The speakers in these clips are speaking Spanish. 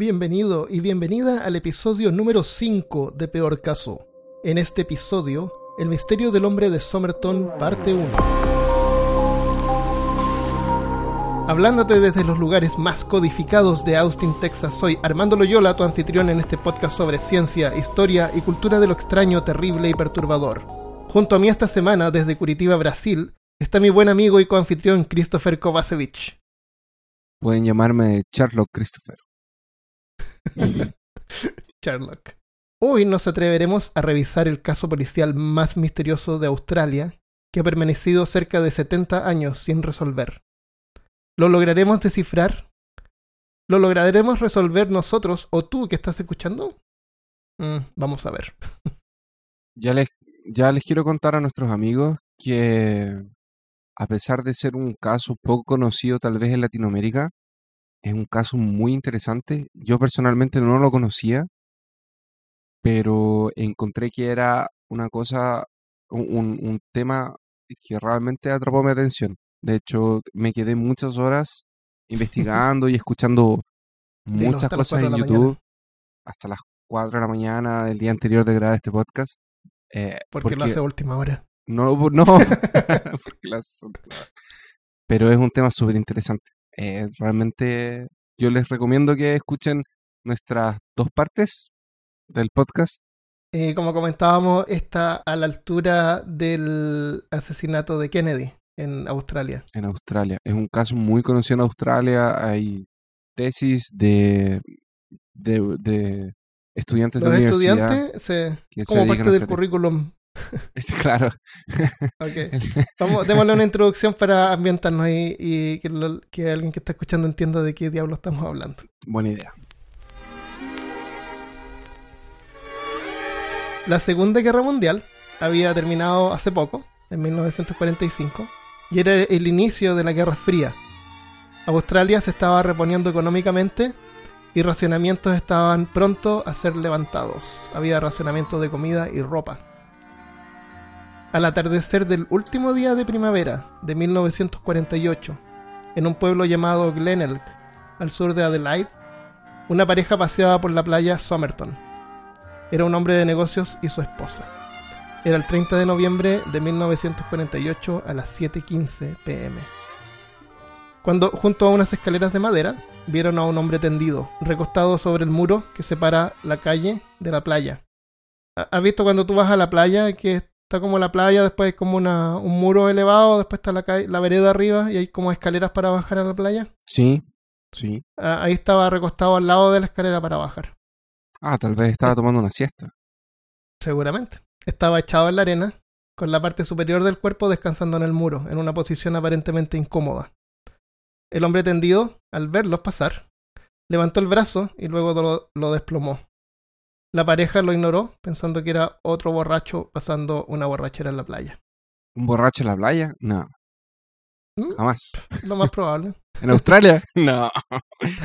Bienvenido y bienvenida al episodio número 5 de Peor Caso. En este episodio, El misterio del hombre de Somerton, parte 1. Hablándote desde los lugares más codificados de Austin, Texas, soy Armando Loyola, tu anfitrión en este podcast sobre ciencia, historia y cultura de lo extraño, terrible y perturbador. Junto a mí esta semana, desde Curitiba, Brasil, está mi buen amigo y coanfitrión Christopher Kovacevic. Pueden llamarme Sherlock Christopher. Sherlock. Hoy nos atreveremos a revisar el caso policial más misterioso de Australia, que ha permanecido cerca de 70 años sin resolver. ¿Lo lograremos descifrar? ¿Lo lograremos resolver nosotros o tú que estás escuchando? Mm, vamos a ver. Ya les, ya les quiero contar a nuestros amigos que a pesar de ser un caso poco conocido tal vez en Latinoamérica, es un caso muy interesante. Yo personalmente no lo conocía, pero encontré que era una cosa, un, un tema que realmente atrapó mi atención. De hecho, me quedé muchas horas investigando y escuchando muchas cosas en YouTube hasta las 4 de la mañana del día anterior de grabar este podcast. eh, Porque, lo hace a última hora. no, no, porque. Pero es un tema súper interesante. Eh, realmente yo les recomiendo que escuchen nuestras dos partes del podcast. Eh, como comentábamos, está a la altura del asesinato de Kennedy en Australia. en Australia. Es un caso muy conocido en Australia. Hay tesis de, de, de estudiantes Los de universidad. estudiantes, se, se como dedican parte del currículum. Es claro. Ok. Vamos, démosle una introducción para ambientarnos ahí y que, lo- que alguien que está escuchando entienda de qué diablo estamos hablando. Buena idea. La Segunda Guerra Mundial había terminado hace poco, en 1945, y era el inicio de la Guerra Fría. Australia se estaba reponiendo económicamente y racionamientos estaban pronto a ser levantados. Había racionamiento de comida y ropa. Al atardecer del último día de primavera de 1948, en un pueblo llamado Glenelg, al sur de Adelaide, una pareja paseaba por la playa Somerton. Era un hombre de negocios y su esposa. Era el 30 de noviembre de 1948 a las 7:15 pm. Cuando, junto a unas escaleras de madera, vieron a un hombre tendido, recostado sobre el muro que separa la calle de la playa. ¿Ha- ¿Has visto cuando tú vas a la playa que está como la playa, después hay como una, un muro elevado, después está la, calle- la vereda arriba y hay como escaleras para bajar a la playa? Sí, sí. Ah, Ahí estaba recostado al lado de la escalera para bajar. Ah, tal vez estaba tomando una siesta. Seguramente. Estaba echado en la arena, con la parte superior del cuerpo descansando en el muro, en una posición aparentemente incómoda. El hombre tendido, al verlos pasar, levantó el brazo y luego lo, lo desplomó. La pareja lo ignoró, pensando que era otro borracho pasando una borrachera en la playa. ¿Un borracho en la playa? No, ¿Mm? jamás. Lo más probable. ¿En Australia? No.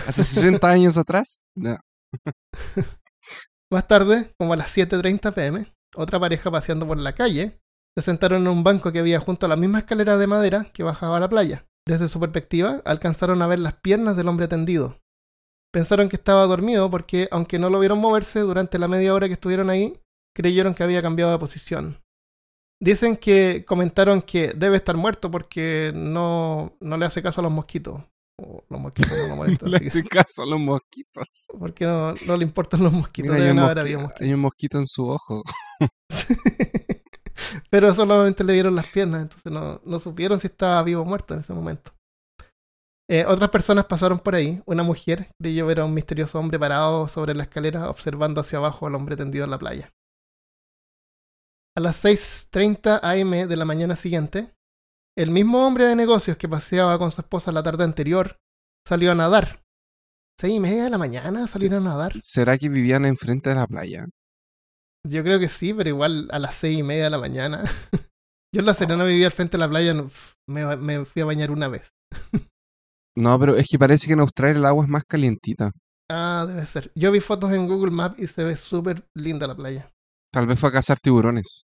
¿Hace 60 años atrás? No. Más tarde, como a las 7.30 pm, otra pareja paseando por la calle se sentaron en un banco que había junto a la misma escalera de madera que bajaba a la playa. Desde su perspectiva, alcanzaron a ver las piernas del hombre tendido. Pensaron que estaba dormido porque, aunque no lo vieron moverse durante la media hora que estuvieron ahí, creyeron que había cambiado de posición. Dicen que comentaron que debe estar muerto porque no, no le hace caso a los mosquitos. O los mosquitos no lo molestan. Le así que- hace caso a los mosquitos. porque no, no le importan los mosquitos. Mira, hay, un mosqui- mosquitos. hay un mosquito en su ojo. Pero solamente le vieron las piernas, entonces no, no supieron si estaba vivo o muerto en ese momento. Eh, otras personas pasaron por ahí. Una mujer creyó ver a un misterioso hombre parado sobre la escalera observando hacia abajo al hombre tendido en la playa. A las 6.30 am de la mañana siguiente, el mismo hombre de negocios que paseaba con su esposa la tarde anterior salió a nadar. ¿Seis y media de la mañana salieron a nadar? ¿Será que vivían enfrente de la playa? Yo creo que sí, pero igual a las seis y media de la mañana. Yo en La Serena vivía al frente de la playa, me fui a bañar una vez. No, pero es que parece que en Australia el agua es más calientita. Ah, debe ser. Yo vi fotos en Google Maps y se ve súper linda la playa. Tal vez fue a cazar tiburones.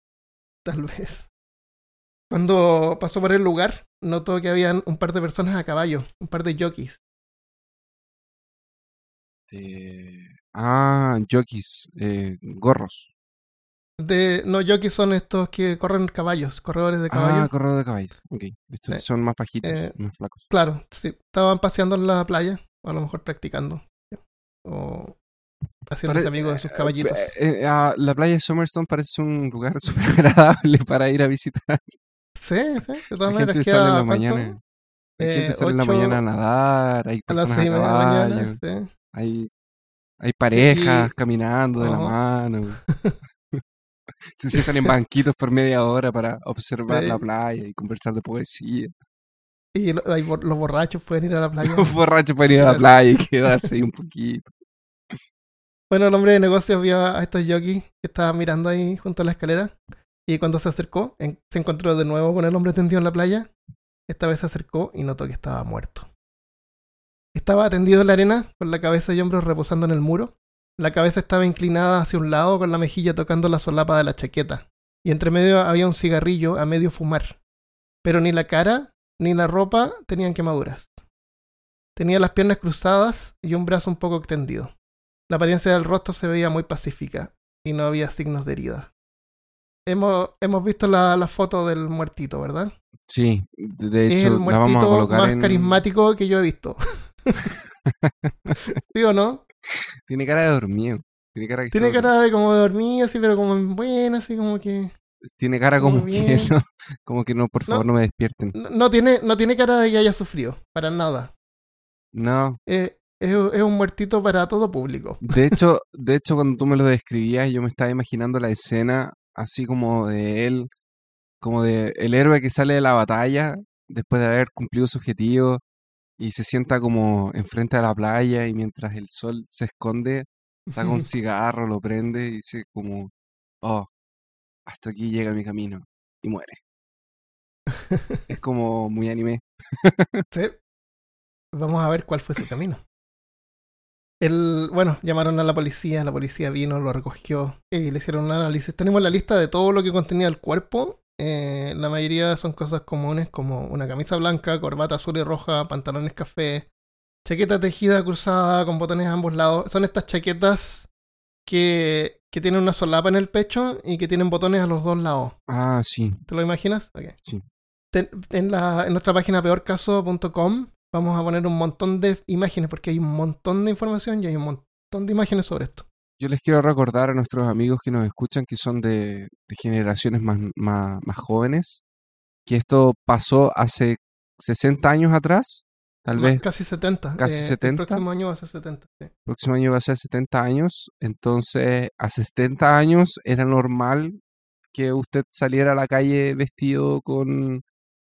Tal vez. Cuando pasó por el lugar, notó que habían un par de personas a caballo, un par de jockeys. Eh, ah, jockeys, eh, gorros. De, no, jockeys son estos que corren caballos, corredores de Ah, caballos. corredor de caballos. Ok. Estos Sí. son más bajitos, Eh, más flacos. Claro, sí. Estaban paseando en la playa, o a lo mejor practicando. O haciéndose amigos de sus eh, caballitos. eh, eh, ah, la playa de Summerstone parece un lugar súper agradable para ir a visitar. Sí, sí. De todas maneras, gente sale en la mañana. Eh, gente sale en la mañana a nadar, hay A las personas seis y a media de la caballo, mañana. Sí. hay, hay parejas y- caminando de la Ajá. mano. Se sientan en banquitos por media hora para observar Sí. la playa y conversar de poesía. Y los borrachos pueden ir a la playa. Los borrachos pueden ir a la playa y quedarse ahí un poquito. Bueno, el hombre de negocios vio a estos jockeys que estaban mirando ahí junto a la escalera. Y cuando se acercó, en- se encontró de nuevo con el hombre tendido en la playa. Esta vez se acercó y notó que estaba muerto. Estaba tendido en la arena, con la cabeza y hombros reposando en el muro. La cabeza estaba inclinada hacia un lado, con la mejilla tocando la solapa de la chaqueta. Y entre medio había un cigarrillo a medio fumar. Pero ni la cara ni la ropa tenían quemaduras. Tenía las piernas cruzadas y un brazo un poco extendido. La apariencia del rostro se veía muy pacífica y no había signos de herida. Hemos, hemos visto la, la foto del muertito, ¿verdad? Sí, de de es hecho el la vamos a muertito colocar más en... carismático que yo he visto. ¿Sí o no? Tiene cara de dormido. Tiene cara, que Tiene de como de dormir, así, pero como en buena, así como que. dormido. Tiene cara como que no, como que no, por No. favor no me despierten. No, no tiene, no tiene cara de que haya sufrido, para nada. No, Eh, es, es un muertito para todo público. de hecho, de hecho cuando tú me lo describías yo me estaba imaginando la escena así como de él, como de el héroe que sale de la batalla después de haber cumplido su objetivo y se sienta como enfrente de la playa y mientras el sol se esconde, saca un cigarro, lo prende y dice como, oh, hasta aquí llega mi camino y muere. Es como muy anime. Sí. Vamos a ver cuál fue su camino. El, bueno, llamaron a la policía, la policía vino, lo recogió y le hicieron un análisis. Tenemos la lista de todo lo que contenía el cuerpo. Eh, la mayoría son cosas comunes como una camisa blanca, corbata azul y roja, pantalones café, chaqueta tejida cruzada con botones a ambos lados. Son estas chaquetas que, que tienen una solapa en el pecho y que tienen botones a los dos lados. Ah, sí. ¿Te lo imaginas? Ok. Sí. Ten- en, la, en nuestra página peorcaso.com vamos a poner un montón de imágenes porque hay un montón de información y hay un montón de imágenes sobre esto. Yo les quiero recordar a nuestros amigos que nos escuchan que son de, de generaciones más, más, más jóvenes, que esto pasó hace 60 años atrás, tal Más- vez Casi 70. casi eh, 70. El próximo año va a ser 70. sí. próximo año va a ser 70 años, entonces hace 70 años era normal que usted saliera a la calle vestido con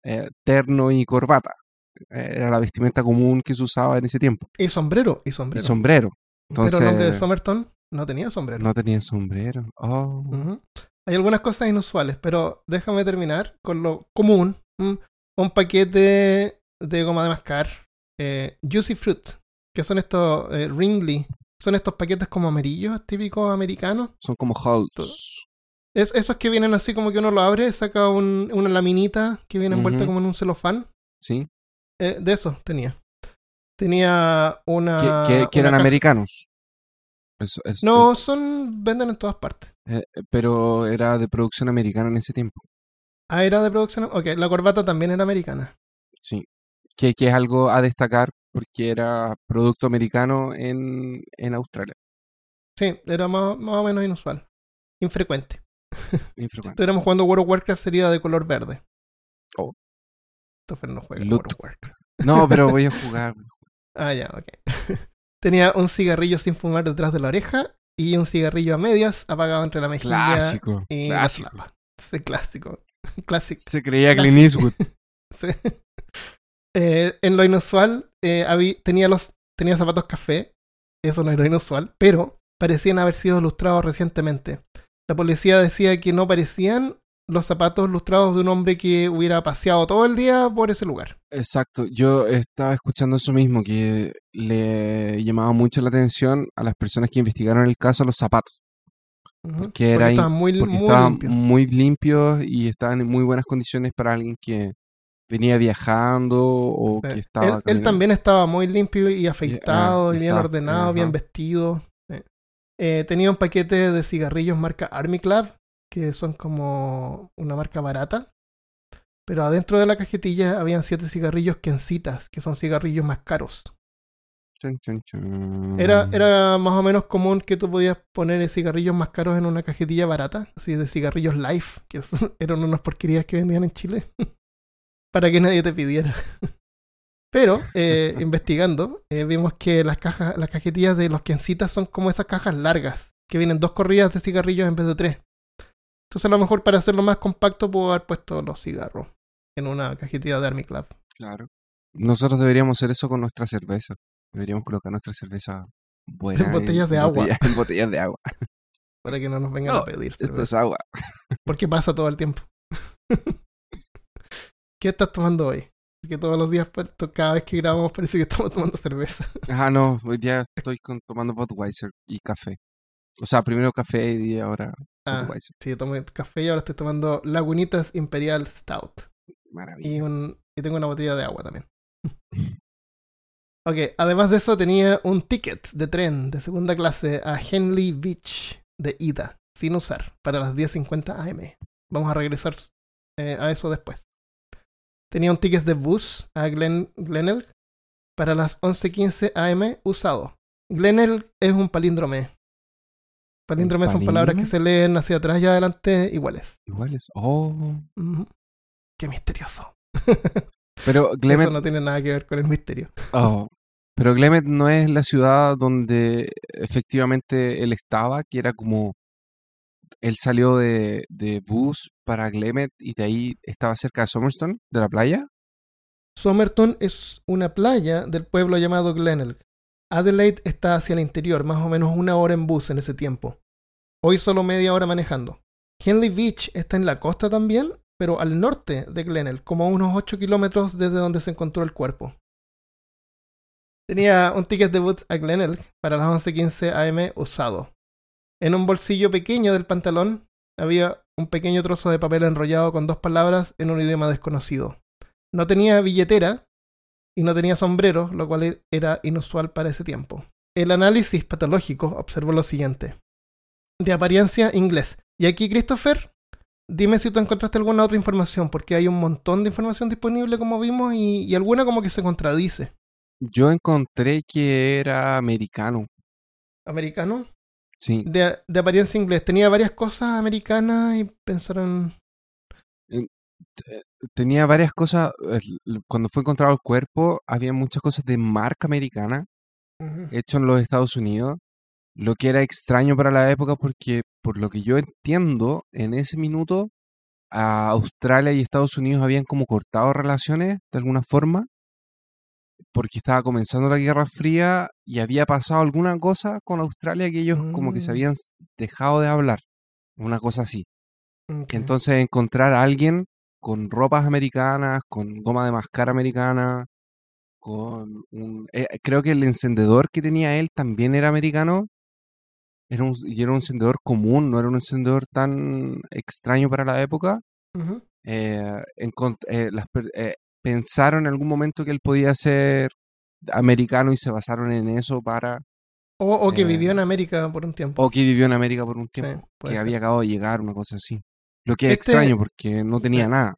eh, terno y corbata. Eh, Era la vestimenta común que se usaba en ese tiempo. Y sombrero, y Y sombrero. sombrero. Pero el hombre de Entonces, Somerton no tenía sombrero. no tenía sombrero. Oh. Hay algunas cosas inusuales, pero déjame terminar con lo común. Un paquete de goma de mascar, eh, Juicy Fruit, que son estos eh, Ringly, son estos paquetes como amarillos, típicos americanos. Son como halts. Es, esos que vienen así como que uno lo abre, saca un- una laminita que viene envuelta como en un celofán. ¿Sí? Eh, de esos tenía. Tenía una. que, que- que una eran americanos. No, son. venden en todas partes. eh, eh, pero era de producción americana en ese tiempo. Ah, era de producción. Ok, la corbata también era americana. Sí. Que, que es algo a destacar porque era producto americano en, en Australia. Sí, era más, más o menos inusual. Infrecuente. Si Infrecuente. estuviéramos jugando World of Warcraft sería de color verde. Oh. Christopher no juega Loot. World of Warcraft. No, pero voy a jugar. Ah, ya, ok. Tenía un cigarrillo sin fumar detrás de la oreja y un cigarrillo a medias apagado entre la mejilla Clásico. y Clásico. Sí, clásico. Clásico. Se creía Clint Clásico. Eastwood. Sí. Eh, en lo inusual, eh, habí- tenía, los, tenía zapatos café. Eso no era inusual, pero parecían haber sido lustrados recientemente. La policía decía que no parecían los zapatos lustrados de un hombre que hubiera paseado todo el día por ese lugar. Exacto. Yo estaba escuchando eso mismo, que le llamaba mucho la atención a las personas que investigaron el caso los zapatos. Ujú. Porque era in- estaban muy, Porque muy estaban limpios. muy limpios y estaban en muy buenas condiciones para alguien que, venía viajando o Sí. que estaba él, también estaba muy limpio y afeitado, ah, y bien está- ordenado, bien vestido. Eh, tenía un paquete de cigarrillos marca Army Club, que son como una marca barata. Pero adentro de la cajetilla habían siete cigarrillos Kencitas, que son cigarrillos más caros. Era, era más o menos común que tú podías poner cigarrillos más caros en una cajetilla barata, así de cigarrillos Life, que son- eran unas porquerías que vendían en Chile, para que nadie te pidiera. Pero, eh, investigando, eh, vimos que las cajas, las cajetillas de los Kencitas son como esas cajas largas, que vienen dos corridas de cigarrillos en vez de tres. Entonces, a lo mejor para hacerlo más compacto, puedo haber puesto los cigarros en una cajetilla de Army Club. Claro. Nosotros deberíamos hacer eso con nuestra cerveza. Deberíamos colocar nuestra cerveza buena. En botellas de agua. en botellas de agua. Para que no nos vengan No, a pedir. Esto cerveza. es agua. Porque pasa todo el tiempo. ¿Qué estás tomando hoy? Porque todos los días, pues, cada vez que grabamos, parece que estamos tomando cerveza. Ah, no, hoy día estoy con- tomando Budweiser y café. O sea, primero café y ahora Ah, Budweiser. sí, yo tomé café y ahora estoy tomando Lagunitas Imperial Stout. Maravilla. Y, un, y tengo una botella de agua también. ok, además de eso, tenía un ticket de tren de segunda clase a Henley Beach de ida, sin usar, para las 10.50 am. Vamos a regresar eh, a eso después. Tenía un ticket de bus a Glen, Glenelg para las 11.15 am usado. Glenelg es un palíndrome. Palíndrome son palabras que se leen hacia atrás y adelante iguales. Iguales. Oh. Qué misterioso. Pero Glemet, Eso no tiene nada que ver con el misterio. oh. Pero Glemet no es la ciudad donde efectivamente él estaba, que era como él salió de, de bus para Glemet y de ahí estaba cerca de Somerstone, de la playa. Somerton es una playa del pueblo llamado Glenelg. Adelaide está hacia el interior, más o menos una hora en bus en ese tiempo. Hoy solo media hora manejando. Henley Beach está en la costa también, pero al norte de Glenelg, como a unos 8 kilómetros desde donde se encontró el cuerpo. Tenía un ticket de bus a Glenelg para las 11.15 am usado. En un bolsillo pequeño del pantalón había un pequeño trozo de papel enrollado con dos palabras en un idioma desconocido. No tenía billetera y no tenía sombrero, lo cual era inusual para ese tiempo. El análisis patológico observó lo siguiente. De apariencia inglés. Y aquí, Christopher, dime si tú encontraste alguna otra información, porque hay un montón de información disponible, como vimos, y, y alguna como que se contradice. Yo encontré que era americano. ¿Americano? Sí. De, de apariencia inglés. Tenía varias cosas americanas y pensaron... Tenía varias cosas. eh, Cuando fue encontrado el cuerpo, había muchas cosas de marca americana Ujú. hecho en los Estados Unidos, lo que era extraño para la época porque, por lo que yo entiendo, en ese minuto a Australia y Estados Unidos habían como cortado relaciones de alguna forma, porque estaba comenzando la Guerra Fría y había pasado alguna cosa con Australia que ellos como que se Mm. habían dejado de hablar, una cosa así. Ok. Entonces encontrar a alguien con ropas americanas, con goma de mascar americana, con un... eh, creo que el encendedor que tenía él también era americano. Era un, y era un encendedor común, no era un encendedor tan extraño para la época. Eh, eh, las eh, pensaron en algún momento que él podía ser americano y se basaron en eso para... O, o que Eh, vivió en América por un tiempo. O que vivió en América por un tiempo, que ser. había acabado de llegar, una cosa así. Lo que es Este- extraño porque no tenía nada.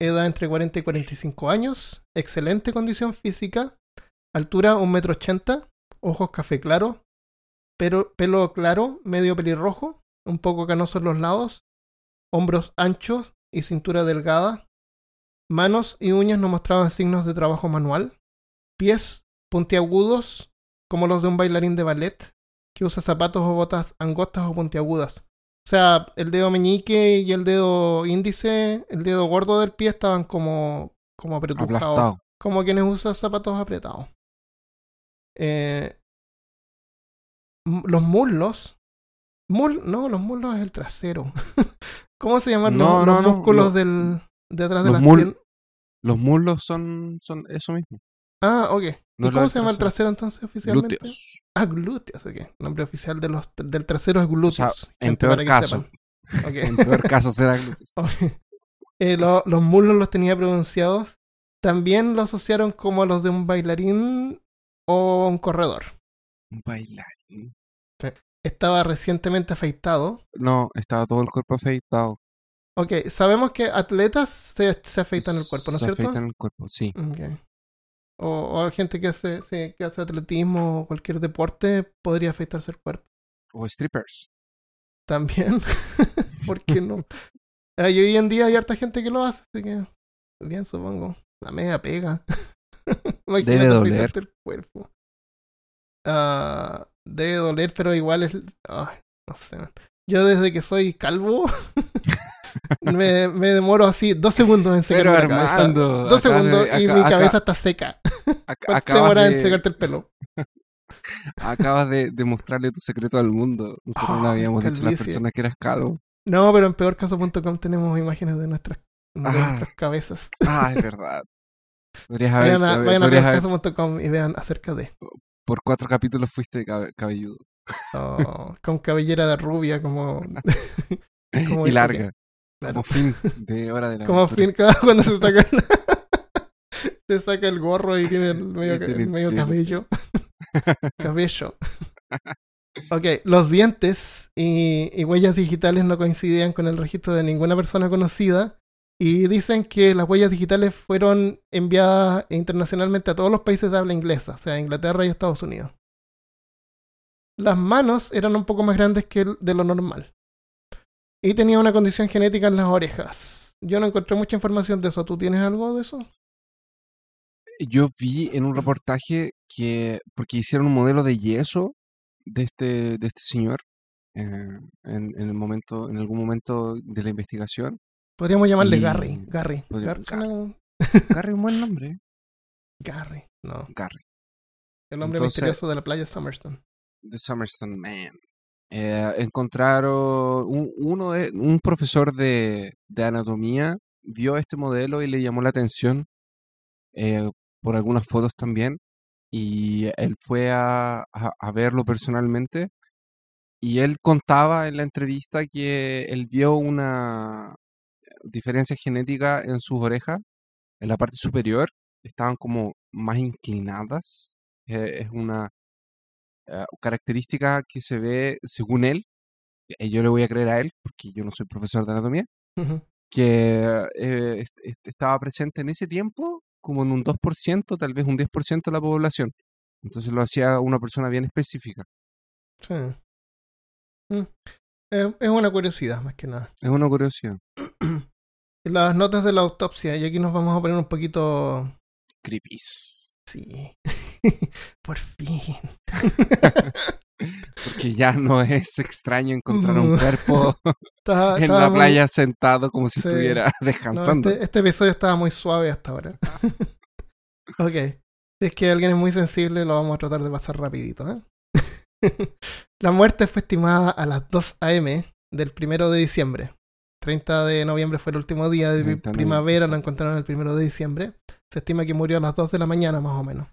edad entre 40 y 45 años, excelente condición física, altura 1,80 m, ojos café claro, pero, pelo claro, medio pelirrojo, un poco canoso en los lados, hombros anchos y cintura delgada, manos y uñas no mostraban signos de trabajo manual, pies puntiagudos como los de un bailarín de ballet que usa zapatos o botas angostas o puntiagudas. O sea, el dedo meñique y el dedo índice, el dedo gordo del pie estaban como, como apretujados. Como quienes usan zapatos apretados. Eh, los muslos. Mul no, los muslos es el trasero. ¿Cómo se llaman No, los, no, los no, músculos lo- del, de atrás de las mul- piernas? Los muslos son, son eso mismo. Ah, ok. No ¿Y cómo se llama el trasero. entonces oficialmente? Glúteos. Ah, glúteos, ok. El nombre oficial de los, del trasero es glúteos. en peor caso. En peor caso será glúteos. eh, lo- los muslos los tenía pronunciados, también lo asociaron como los de un bailarín o un corredor. Un bailarín. Estaba recientemente afeitado. No, estaba todo el cuerpo afeitado. Ok, sabemos que atletas se, se afeitan el cuerpo, ¿no es Se cierto? afeitan el cuerpo, sí. Ok. O, o gente que hace, sí, que hace atletismo o cualquier deporte podría afeitarse el cuerpo. O strippers. También. ¿Por qué no? Y hoy en día hay harta gente que lo hace, así que bien supongo. La media pega. Debe doler. el cuerpo. Ah, debe doler, pero igual es. ay, no sé. Yo desde que soy calvo me, me demoro así dos segundos en secarme Pero la cabeza. Armando. Dos de- segundos y mi cabeza está seca. ¿Cuánto demoras en de- secarte el pelo? Acabas de, de mostrarle tu secreto al mundo. Nosotros no Ah, habíamos dicho a las personas que eras calvo. No, pero en peorcaso.com tenemos imágenes de nuestras, de Ah. nuestras cabezas. Ah, es verdad. Podrías haber, Vayan a, vayan a peorcaso.com y vean acerca de. por cuatro capítulos fuiste cabe- cabelludo. Oh, con cabellera de rubia como. como y larga. Claro. Como fin de hora de la Como aventura. fin, claro, cuando se saca el, se saca el gorro y tiene el medio, el cabello. cabello. Ok, los dientes y, y huellas digitales no coincidían con el registro de ninguna persona conocida y dicen que las huellas digitales fueron enviadas internacionalmente a todos los países de habla inglesa, o sea, Inglaterra y Estados Unidos. Las manos eran un poco más grandes que el- de lo normal. Y tenía una condición genética en las orejas. Yo no encontré mucha información de eso. ¿Tú tienes algo de eso? Yo vi en un reportaje que, porque hicieron un modelo de yeso de este, de este señor eh, en, en el momento, en algún momento de la investigación. Podríamos llamarle Y- Gary. Gary. Gar- Gary, un buen nombre. Gary. No. Gary. El Entonces- misterioso de la playa Summerston. The Summerstone Man. Eh, encontraron un, uno de, un profesor de, de anatomía vio este modelo y le llamó la atención eh, por algunas fotos también y él fue a, a- verlo personalmente y él contaba en la entrevista que él vio una diferencia genética en sus orejas en la parte superior estaban como más inclinadas Eh, es una eh, característica que se ve según él eh, yo le voy a creer a él porque yo no soy profesor de anatomía Ujú. que eh, est- est- estaba presente en ese tiempo como en un 2%, tal vez un 10% de la población. Entonces lo hacía una persona bien específica. Sí. Mm. Eh, es una curiosidad, más que nada. Es una curiosidad. Las notas de la autopsia, y aquí nos vamos a poner un poquito. Creepies. Sí. Por fin. Porque ya no es extraño encontrar un cuerpo Estaba- en estaba la muy- playa sentado como si Sí. estuviera No, descansando. este, este episodio estaba muy suave hasta ahora. ok. Si es que alguien es muy sensible, lo vamos a tratar de pasar rapidito. ¿eh? la muerte fue estimada a las 2 a.m. del primero de diciembre. 30 de noviembre fue el último día de 30 de primavera, lo encontraron el primero de diciembre. Se estima que murió a las 2 de la mañana más o menos.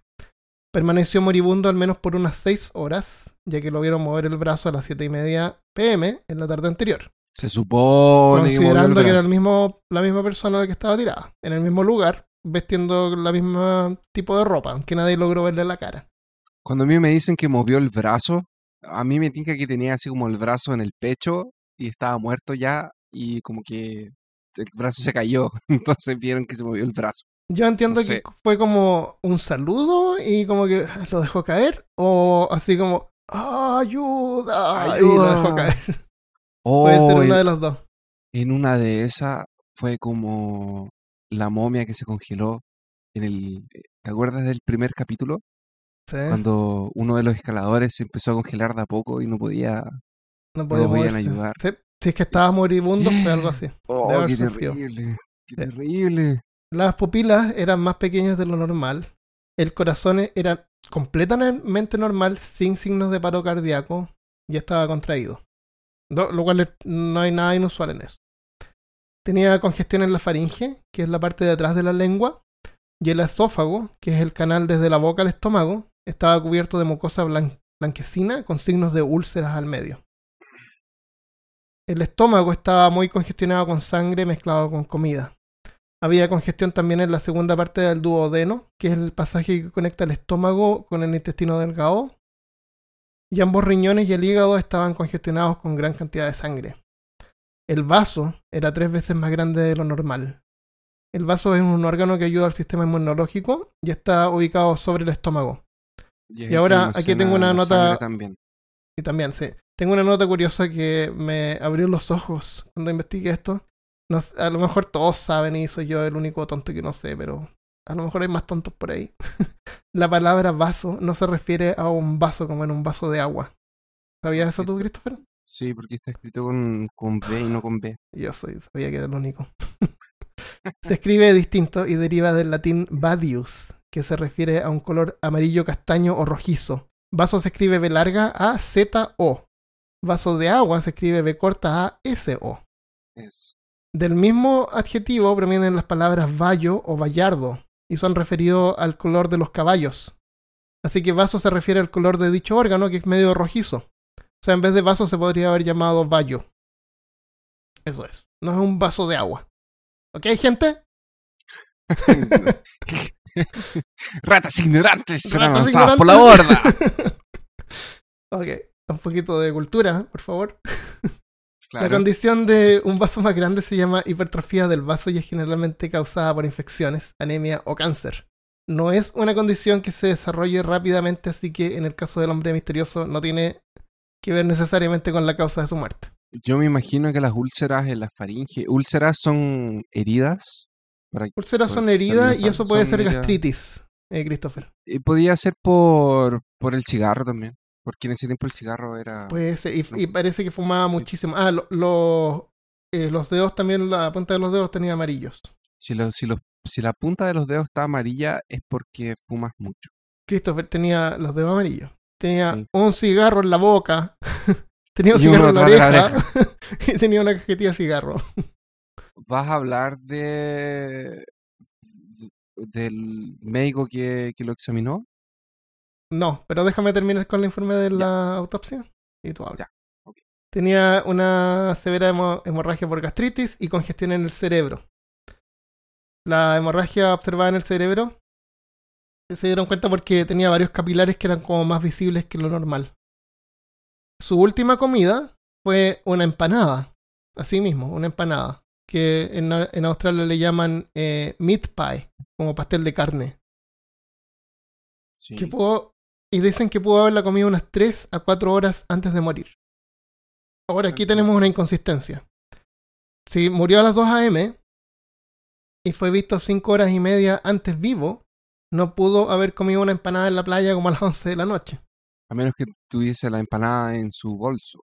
Permaneció moribundo al menos por unas 6 horas, ya que lo vieron mover el brazo a las 7 y media pm en la tarde anterior Se supone considerando que era el mismo, la misma persona que estaba tirada, en el mismo lugar, vestiendo la misma tipo de ropa, aunque nadie logró verle la cara. Cuando a mí me dicen que movió el brazo, a mí me tinca que tenía así como el brazo en el pecho y estaba muerto ya y como que el brazo se cayó. Entonces vieron que se movió el brazo. Yo entiendo que fue como un saludo y como que lo dejó caer, o así como "Ah, ayuda, y lo Ayuda. dejó caer. Oh, Puede ser en, una de las dos. en una de esas fue como la momia que se congeló en el... ¿Te acuerdas del primer capítulo? Sí, Cuando uno de los escaladores se empezó a congelar de a poco y no podía... no podía podían ayudar. Sí, si es que estaba moribundo, fue algo así. ¡Oh, qué sufrido. terrible! ¡Qué Sí. terrible! Las pupilas eran más pequeñas de lo normal. El corazón era completamente normal, sin signos de paro cardíaco, y estaba contraído. Lo, cual no hay nada inusual en eso. Tenía congestión en la faringe, que es la parte de atrás de la lengua, y el esófago, que es el canal desde la boca al estómago, estaba cubierto de mucosa blan- blanquecina con signos de úlceras al medio. El estómago estaba muy congestionado con sangre mezclado con comida. Había congestión también en la segunda parte del duodeno, que es el pasaje que conecta el estómago con el intestino delgado. Y ambos riñones y el hígado estaban congestionados con gran cantidad de sangre. El vaso era tres veces más grande de lo normal. El vaso es un órgano que ayuda al sistema inmunológico y está ubicado sobre el estómago. es Y ahora aquí tengo una nota- También. Y también, sí. Tengo una nota curiosa que me abrió los ojos cuando investigué esto. No a lo mejor todos saben y soy yo el único tonto que no sé, pero a lo mejor hay más tontos por ahí. La palabra vaso no se refiere a un vaso como en un vaso de agua. ¿Sabías eso tú, Christopher? Sí, porque está escrito con, con B y no con B. Yo soy, sabía que era el único. se escribe distinto y deriva del latín vadius, que se refiere a un color amarillo castaño o rojizo. Vaso se escribe B larga A Z O. Vaso de agua se escribe B corta A S O. Es. Del mismo adjetivo provienen las palabras vallo o vallardo y son referidos al color de los caballos. Así que vaso se refiere al color de dicho órgano que es medio rojizo. O sea, en vez de vaso se podría haber llamado vallo. Eso es. No es un vaso de agua. ¿Ok, gente? Ratas ignorantes serán Ratas lanzadas por la borda. ignorantes. ok, un poquito de cultura, por favor. La condición de un vaso más grande se llama hipertrofia del vaso y es generalmente causada por infecciones, anemia o cáncer. No es una condición que se desarrolle rápidamente, así que en el caso del hombre misterioso no tiene que ver necesariamente con la causa de su muerte. Yo me imagino que las úlceras en la faringe, úlceras son heridas. Para, Úlceras son heridas y eso puede ser heridas. gastritis, eh, Christopher. y podía ser por, por el cigarro también. Porque en ese tiempo el cigarro era... Puede ser, y, y parece que fumaba muchísimo. Ah, lo- lo- eh, los dedos también, la punta de los dedos tenía amarillos. Si, lo- si, los- si la punta de los dedos está amarilla es porque fumas mucho. Christopher tenía los dedos amarillos. Tenía Sí. un cigarro en la boca. tenía un Y cigarro en la oreja. y tenía una cajetilla de cigarro. ¿Vas a hablar de del médico que, que lo examinó? No, pero déjame terminar con el informe de la autopsia. Y tú hablas. Tenía una severa hemo- hemorragia por gastritis y congestión en el cerebro. La hemorragia observada en el cerebro se dieron cuenta porque tenía varios capilares que eran como más visibles que lo normal. Su última comida fue una empanada. Así mismo, una empanada. Que en, en Australia le llaman eh, meat pie, como pastel de carne. Sí. que pudo, y dicen que pudo haberla comido unas 3 a 4 horas antes de morir. Ahora aquí tenemos una inconsistencia. Si murió a las 2 a.m. y fue visto 5 horas y media antes vivo, no pudo haber comido una empanada en la playa como a las 11 de la noche. A menos que tuviese la empanada en su bolso.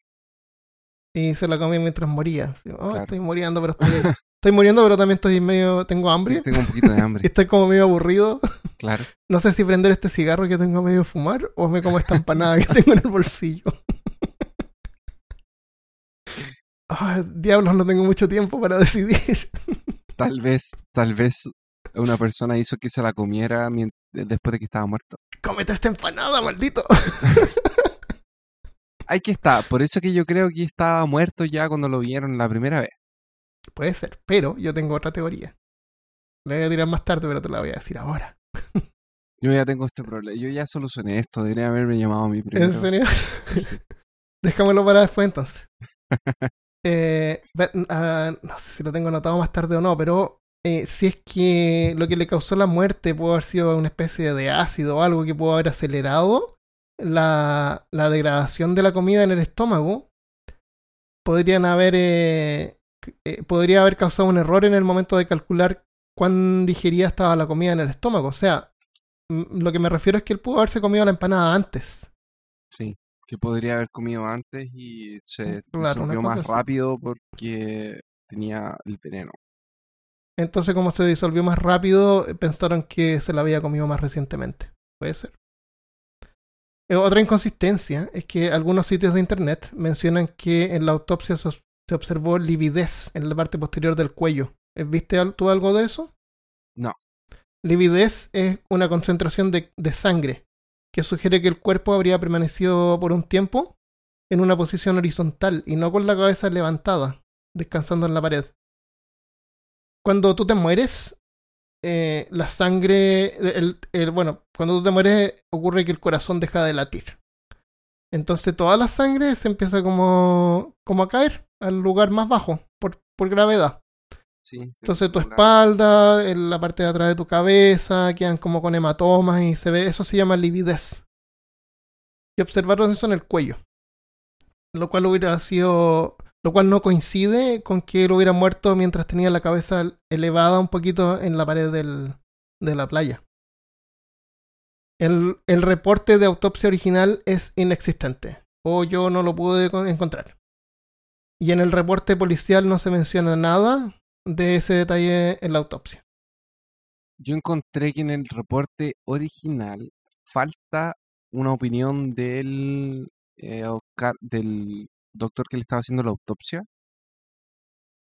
Y se la comió mientras moría. Así, "Oh, Claro. Estoy muriendo, pero estoy, estoy muriendo, pero también estoy medio, tengo hambre. Tengo un poquito de hambre, estoy como medio aburrido. Claro. No sé si prender este cigarro que tengo a medio fumar o me como esta empanada que tengo en el bolsillo. Ah, diablos, no tengo mucho tiempo para decidir. Tal vez, tal vez una persona hizo que se la comiera después de que estaba muerto. Cómete esta empanada, maldito. Ahí que está, por eso que yo creo que estaba muerto ya cuando lo vieron la primera vez. Puede ser, pero yo tengo otra teoría. La voy a tirar más tarde, pero te la voy a decir ahora. Yo ya tengo este problema, yo ya solucioné esto, debería haberme llamado a mí primero. ¿En serio? Sí. Déjamelo para después entonces. Eh, ah, no sé si lo tengo anotado más tarde o no, pero eh, si es que lo que le causó la muerte pudo haber sido una especie de ácido o algo que pudo haber acelerado la, la degradación de la comida en el estómago, podrían haber eh, podría haber causado un error en el momento de calcular cuán digerida estaba la comida en el estómago. O sea, mm, lo que me refiero es que él pudo haberse comido la empanada antes. Sí, que podría haber comido antes y se Claro, una disolvió más así. rápido porque tenía el veneno. Entonces, como se disolvió más rápido, eh, pensaron que se la había comido más recientemente. Puede ser. Eh, Otra inconsistencia es que algunos sitios de internet mencionan que en la autopsia se observó lividez en la parte posterior del cuello. Eh, ¿Viste tú algo de eso? No. Lividez es una concentración de, de sangre que sugiere que el cuerpo habría permanecido por un tiempo en una posición horizontal y no con la cabeza levantada, descansando en la pared. cuando tú te mueres, eh, la sangre, el, el- bueno, cuando tú te mueres ocurre que el corazón deja de latir. Entonces toda la sangre se empieza como, como a caer al lugar más bajo por, por gravedad. Sí, Entonces tu espalda, en la parte de atrás de tu cabeza, quedan como con hematomas y se ve, eso se llama lividez. Y observaron eso en el cuello. Lo cual hubiera sido, lo cual no coincide con que él hubiera muerto mientras tenía la cabeza elevada un poquito en la pared del, de la playa. El, el reporte de autopsia original es inexistente, o yo no lo pude con- encontrar. Y en el reporte policial no se menciona nada de ese detalle en la autopsia. Yo encontré que en el reporte original falta una opinión del, eh, del doctor que le estaba haciendo la autopsia,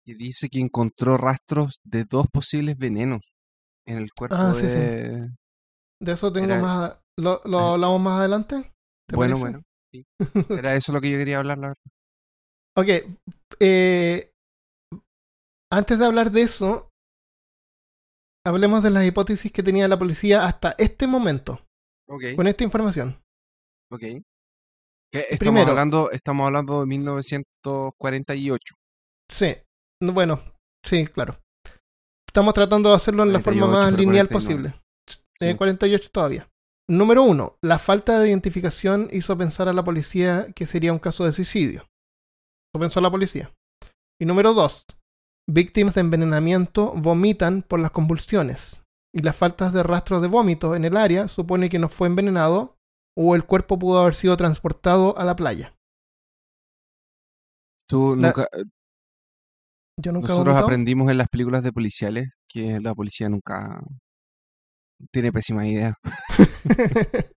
que dice que encontró rastros de dos posibles venenos en el cuerpo Ah, sí, sí. de... De eso tengo Era- más. ¿Lo, lo Ah. hablamos más adelante? ¿Te Bueno, parece? bueno. sí. Era eso lo que yo quería hablar, la verdad. Ok. eh, antes de hablar de eso, hablemos de las hipótesis que tenía la policía hasta este momento, con esta información. ok. Estamos Primero- hablando, estamos hablando de 1948. Sí. no, Bueno, sí, claro. Estamos tratando de hacerlo en la forma 48, más lineal 49. posible. Sí. 48 todavía. Número uno, la falta de identificación hizo pensar a la policía que sería un caso de suicidio. Eso pensó la policía. Y número dos, víctimas de envenenamiento vomitan por las convulsiones. Y las faltas de rastros de vómito en el área supone que no fue envenenado o el cuerpo pudo haber sido transportado a la playa. Tú La- nunca, Yo nunca nosotros aprendimos en las películas de policiales que la policía nunca tiene pésimas ideas.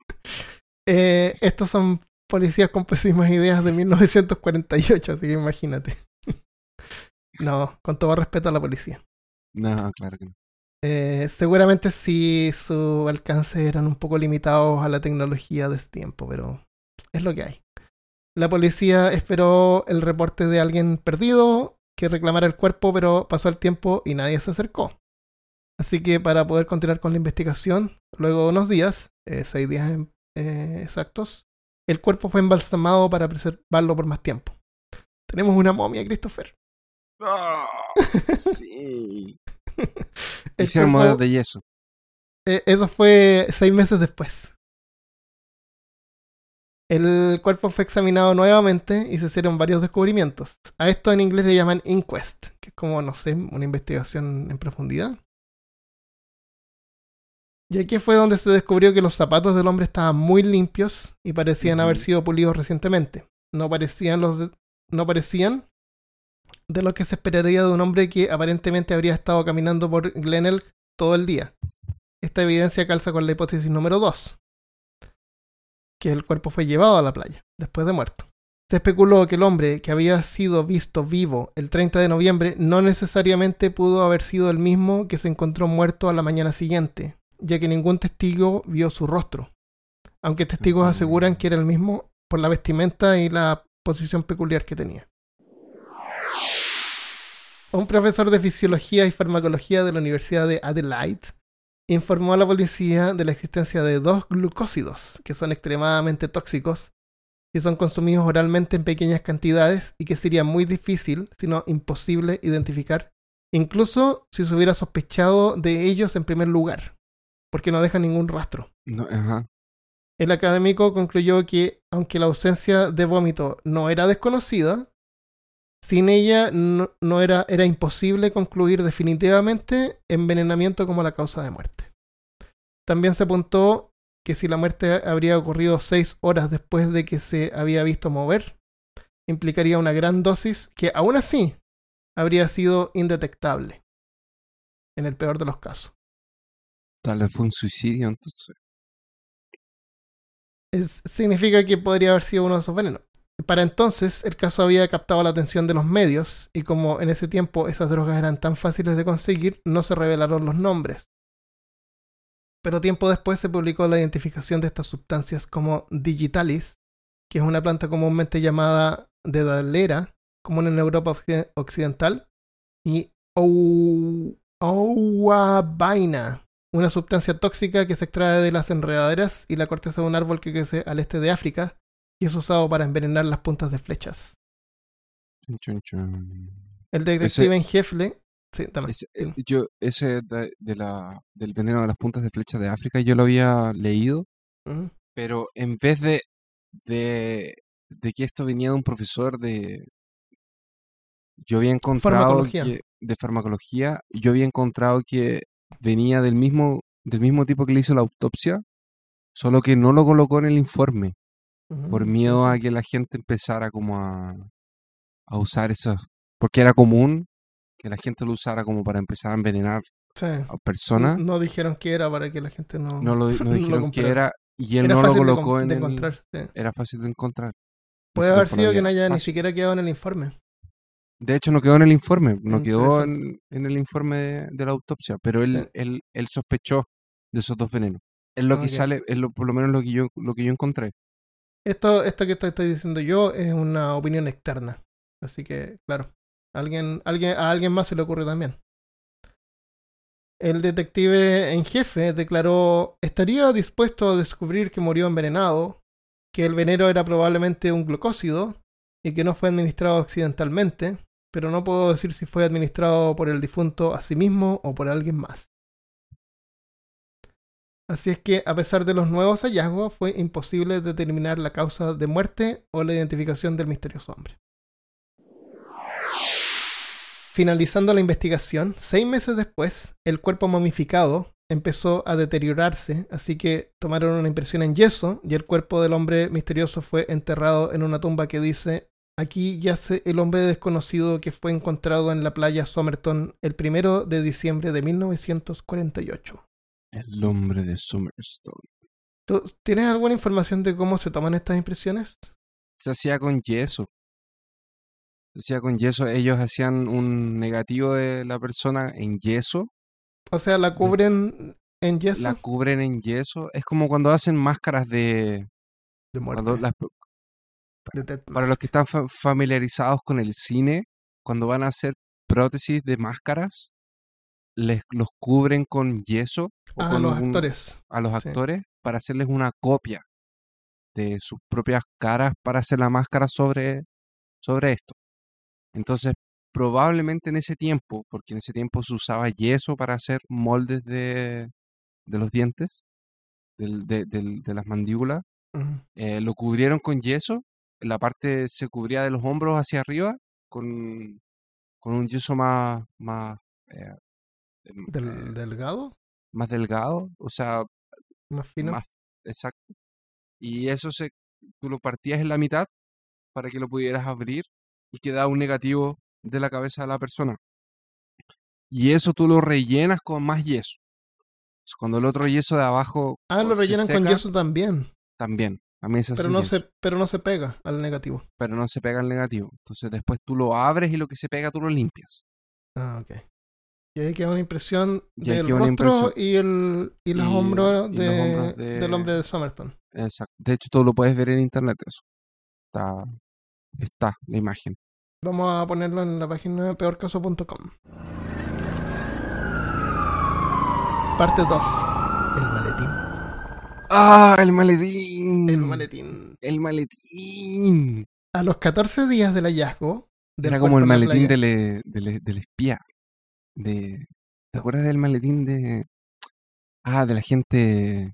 Eh, estos son policías con pésimas ideas de 1948, así que imagínate. No, con todo respeto a la policía. No, claro que no. Eh, seguramente sí su alcance eran un poco limitados a la tecnología de ese tiempo, pero es lo que hay. La policía esperó el reporte de alguien perdido que reclamara el cuerpo, pero pasó el tiempo y nadie se acercó. Así que para poder continuar con la investigación, luego de unos días, eh, seis días en- eh, exactos, el cuerpo fue embalsamado para preservarlo por más tiempo. Tenemos una momia, Christopher. Sí. El Hicieron modelos de yeso. Eh, eso fue seis meses después. El cuerpo fue examinado nuevamente y se hicieron varios descubrimientos. A esto en inglés le llaman inquest, que es como, no sé, una investigación en profundidad. Y aquí fue donde se descubrió que los zapatos del hombre estaban muy limpios y parecían haber sido pulidos recientemente. No parecían los de- no parecían de lo que se esperaría de un hombre que aparentemente habría estado caminando por Glenelg todo el día. Esta evidencia calza con la hipótesis número 2, que el cuerpo fue llevado a la playa después de muerto. Se especuló que el hombre que había sido visto vivo el 30 de noviembre no necesariamente pudo haber sido el mismo que se encontró muerto a la mañana siguiente, ya que ningún testigo vio su rostro, aunque testigos Ujú. aseguran que era el mismo por la vestimenta y la posición peculiar que tenía. Un profesor de fisiología y farmacología de la Universidad de Adelaide informó a la policía de la existencia de dos glucósidos que son extremadamente tóxicos y son consumidos oralmente en pequeñas cantidades y que sería muy difícil, si no imposible, identificar, incluso si se hubiera sospechado de ellos en primer lugar, porque no dejan ningún rastro. No, ajá. El académico concluyó que, aunque la ausencia de vómito no era desconocida, sin ella no, no era, era imposible concluir definitivamente envenenamiento como la causa de muerte. También se apuntó que si la muerte habría ocurrido seis horas después de que se había visto mover, implicaría una gran dosis que aún así habría sido indetectable, en el peor de los casos. Tal vez fue un suicidio, entonces. es- significa que podría haber sido uno de esos venenos. Para entonces, el caso había captado la atención de los medios, y como en ese tiempo esas drogas eran tan fáciles de conseguir, no se revelaron los nombres. Pero tiempo después se publicó la identificación de estas sustancias como digitalis, que es una planta comúnmente llamada dedalera, común en Europa occ- occidental, y ou- ouabaina, una sustancia tóxica que se extrae de las enredaderas y la corteza de un árbol que crece al este de África y es usado para envenenar las puntas de flechas. El detective en jefe. Sí. Ese, eh, yo, ese de, de la, del veneno de las puntas de flecha de África, yo lo había leído, pero en vez de, de, de que esto venía de un profesor de... Yo había encontrado Farmacología. que, de farmacología, yo había encontrado que venía del mismo, del mismo tipo que le hizo la autopsia, solo que no lo colocó en el informe, por miedo a que la gente empezara como a, a usar eso, porque era común que la gente lo usara como para empezar a envenenar Sí. a personas. No dijeron que era para que la gente no, No lo, no lo dijeron que era y él Era no lo de, colocó com- en de el- encontrar. sí. Era fácil de encontrar. Puede haber sido que no haya ni siquiera quedado en el informe. De hecho, no quedó en el informe, no quedó en, en el informe de, de la autopsia, pero él, Sí. él, él sospechó de esos dos venenos. Es lo que sale, es lo, por lo menos lo que yo, lo que yo encontré. Esto, esto que estoy, diciendo yo es una opinión externa. Así que, claro, alguien, alguien, a alguien más se le ocurre también. El detective en jefe declaró, estaría dispuesto a descubrir que murió envenenado, que el veneno era probablemente un glucósido y que no fue administrado accidentalmente, pero no puedo decir si fue administrado por el difunto a sí mismo o por alguien más. Así es que, a pesar de los nuevos hallazgos, fue imposible determinar la causa de muerte o la identificación del misterioso hombre. Finalizando la investigación, seis meses después, el cuerpo momificado empezó a deteriorarse, así que tomaron una impresión en yeso y el cuerpo del hombre misterioso fue enterrado en una tumba que dice, aquí yace el hombre desconocido que fue encontrado en la playa Somerton el primero de diciembre de 1948. El hombre de Summerstone. ¿Tú tienes alguna información de cómo se toman estas impresiones? Se hacía con yeso. Se hacía con yeso. Ellos hacían un negativo de la persona en yeso, O sea, la cubren en yeso la cubren en yeso. Es como cuando hacen máscaras de... de muerte. Las, de Para los que están fa- familiarizados con el cine, cuando van a hacer prótesis de máscaras, les los cubren con yeso o Ah, con los un- actores. a los sí. actores para hacerles una copia de sus propias caras para hacer la máscara sobre, sobre esto. Entonces, probablemente en ese tiempo, porque en ese tiempo se usaba yeso para hacer moldes de, de los dientes, de, del- de las mandíbulas, eh, lo cubrieron con yeso, la parte se cubría de los hombros hacia arriba con, con un yeso más, más, eh, Del, eh, delgado, más delgado, o sea, más fino. más exacto. Y eso se, tú lo partías en la mitad para que lo pudieras abrir y quedaba un negativo de la cabeza de la persona. Y eso tú lo rellenas con más yeso. Cuando el otro yeso de abajo ah, lo se rellenan con yeso también. también. También se Pero no, se, pero no se pega al negativo. pero no se pega el negativo. Entonces después tú lo abres y lo que se pega tú lo limpias. Ah, ok. Y ahí queda una impresión Y del rostro impresión. y, el, y los Y- hombros, de, los hombros de- del hombre de Somerton. Exacto. De hecho, tú lo puedes ver en internet eso. Está, está la imagen. Vamos a ponerlo en la página peorcaso.com. Parte 2. El maletín. ¡Ah! ¡El maletín! El maletín. El maletín. A los 14 días del hallazgo. del Era como el maletín del, eh, del, del espía. De, ¿Te acuerdas del maletín de. Ah, de la gente.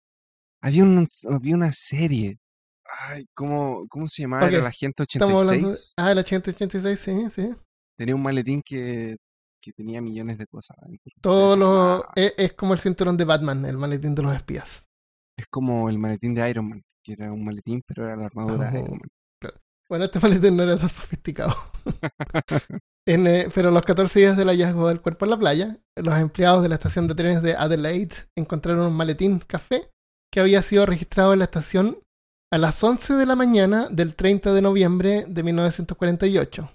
Había, un, había una serie. Ay, ¿cómo, ¿cómo se llamaba? Ok, Era la gente Estamos hablando. de- 86. Ah, el 86, sí, sí. Tenía un maletín que, que tenía millones de cosas. Todo lo. llamaba- Es, es como el cinturón de Batman, el maletín de los espías. Es como el maletín de Iron Man, que era un maletín, pero era la armadura de Oh. Iron Man. Bueno, este maletín no era tan sofisticado. En, eh, pero a los 14 días del hallazgo del cuerpo en la playa, los empleados de la estación de trenes de Adelaide encontraron un maletín café que había sido registrado en la estación a las 11 de la mañana del 30 de noviembre de 1948.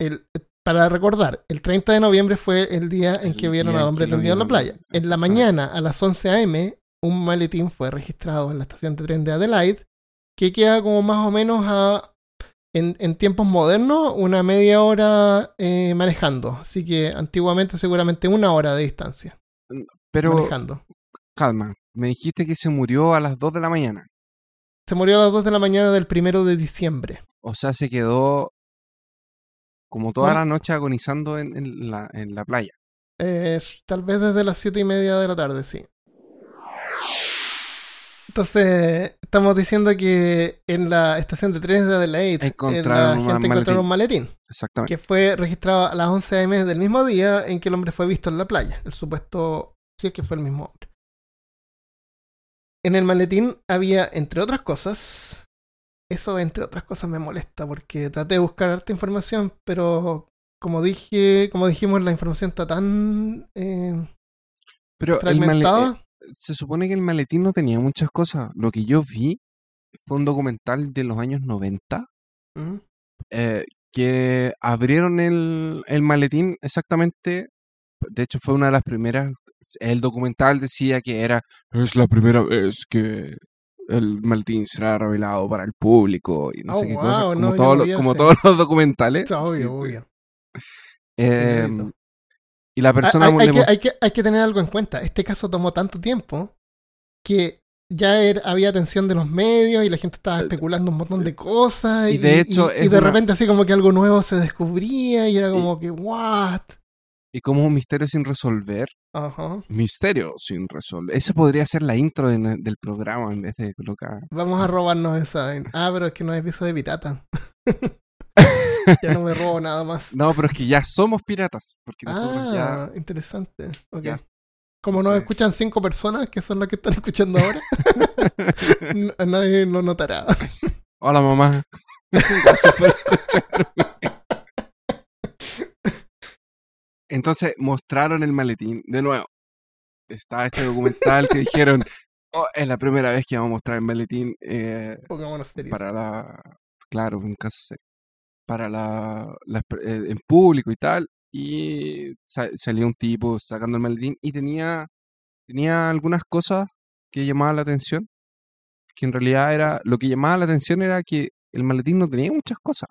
El- para recordar, el 30 de noviembre fue el día en El que vieron al hombre tendido en la playa. En la mañana, a las 11 a.m., un maletín fue registrado en la estación de tren de Adelaide, que queda como más o menos a En, en tiempos modernos, una media hora eh, manejando. Así que antiguamente seguramente una hora de distancia Pero, manejando. calma, me dijiste que se murió a las 2 de la mañana. Se murió a las 2 de la mañana del primero de diciembre. O sea, se quedó como toda la noche agonizando en, en la, en la playa. Eh, tal vez desde las siete y media de la tarde, sí. Entonces, estamos diciendo que en la estación de trenes de Adelaide, Encontraron la gente encontró maletín. un maletín Exactamente. que fue registrado a las 11 am del mismo día en que el hombre fue visto en la playa. El supuesto, sí es que fue el mismo hombre. En el maletín había, entre otras cosas, eso entre otras cosas me molesta porque traté de buscar harta información, pero como dije, como dijimos, la información está tan eh, Pero el male- fragmentada. eh, se supone que el maletín no tenía muchas cosas. Lo que yo vi fue un documental de los años 90 Mm. eh, que abrieron el, el maletín exactamente. De hecho, fue una de las primeras. El documental decía que era. Es la primera vez que el maletín será revelado para el público. Y no Oh, sé qué wow, cosas. Como, no como todos los documentales. Obvio, obvio. eh. Y la persona. hay, hay le que, hay, que, hay que tener algo en cuenta. Este caso tomó tanto tiempo que ya era- había atención de los medios y la gente estaba especulando un montón de cosas. Eh, y de hecho y, y de una- repente así como que algo nuevo se descubría y era como que, ¿what? y como un misterio sin resolver. Ajá. Misterio sin resolver. Esa podría ser la intro de- del programa en vez de colocar. Vamos a robarnos esa. Ah, pero es que no es piso de pirata. ya no me robo nada más. No, pero es que ya somos piratas. Porque nosotros ya. Ah, interesante. Ok. Ya. Como nos Sí. escuchan cinco personas, que son las que están escuchando ahora, nadie lo notará. Hola, mamá. Gracias por escucharme. Entonces mostraron el maletín de nuevo. Está este documental que dijeron: "Oh, es la primera vez que vamos a mostrar el maletín eh, para la. Claro, un caso serio. Para la, eh, en público y tal. Y sa- salió un tipo sacando el maletín y tenía, tenía algunas cosas que llamaban la atención. Que en realidad era. Lo que llamaba la atención era que el maletín no tenía muchas cosas.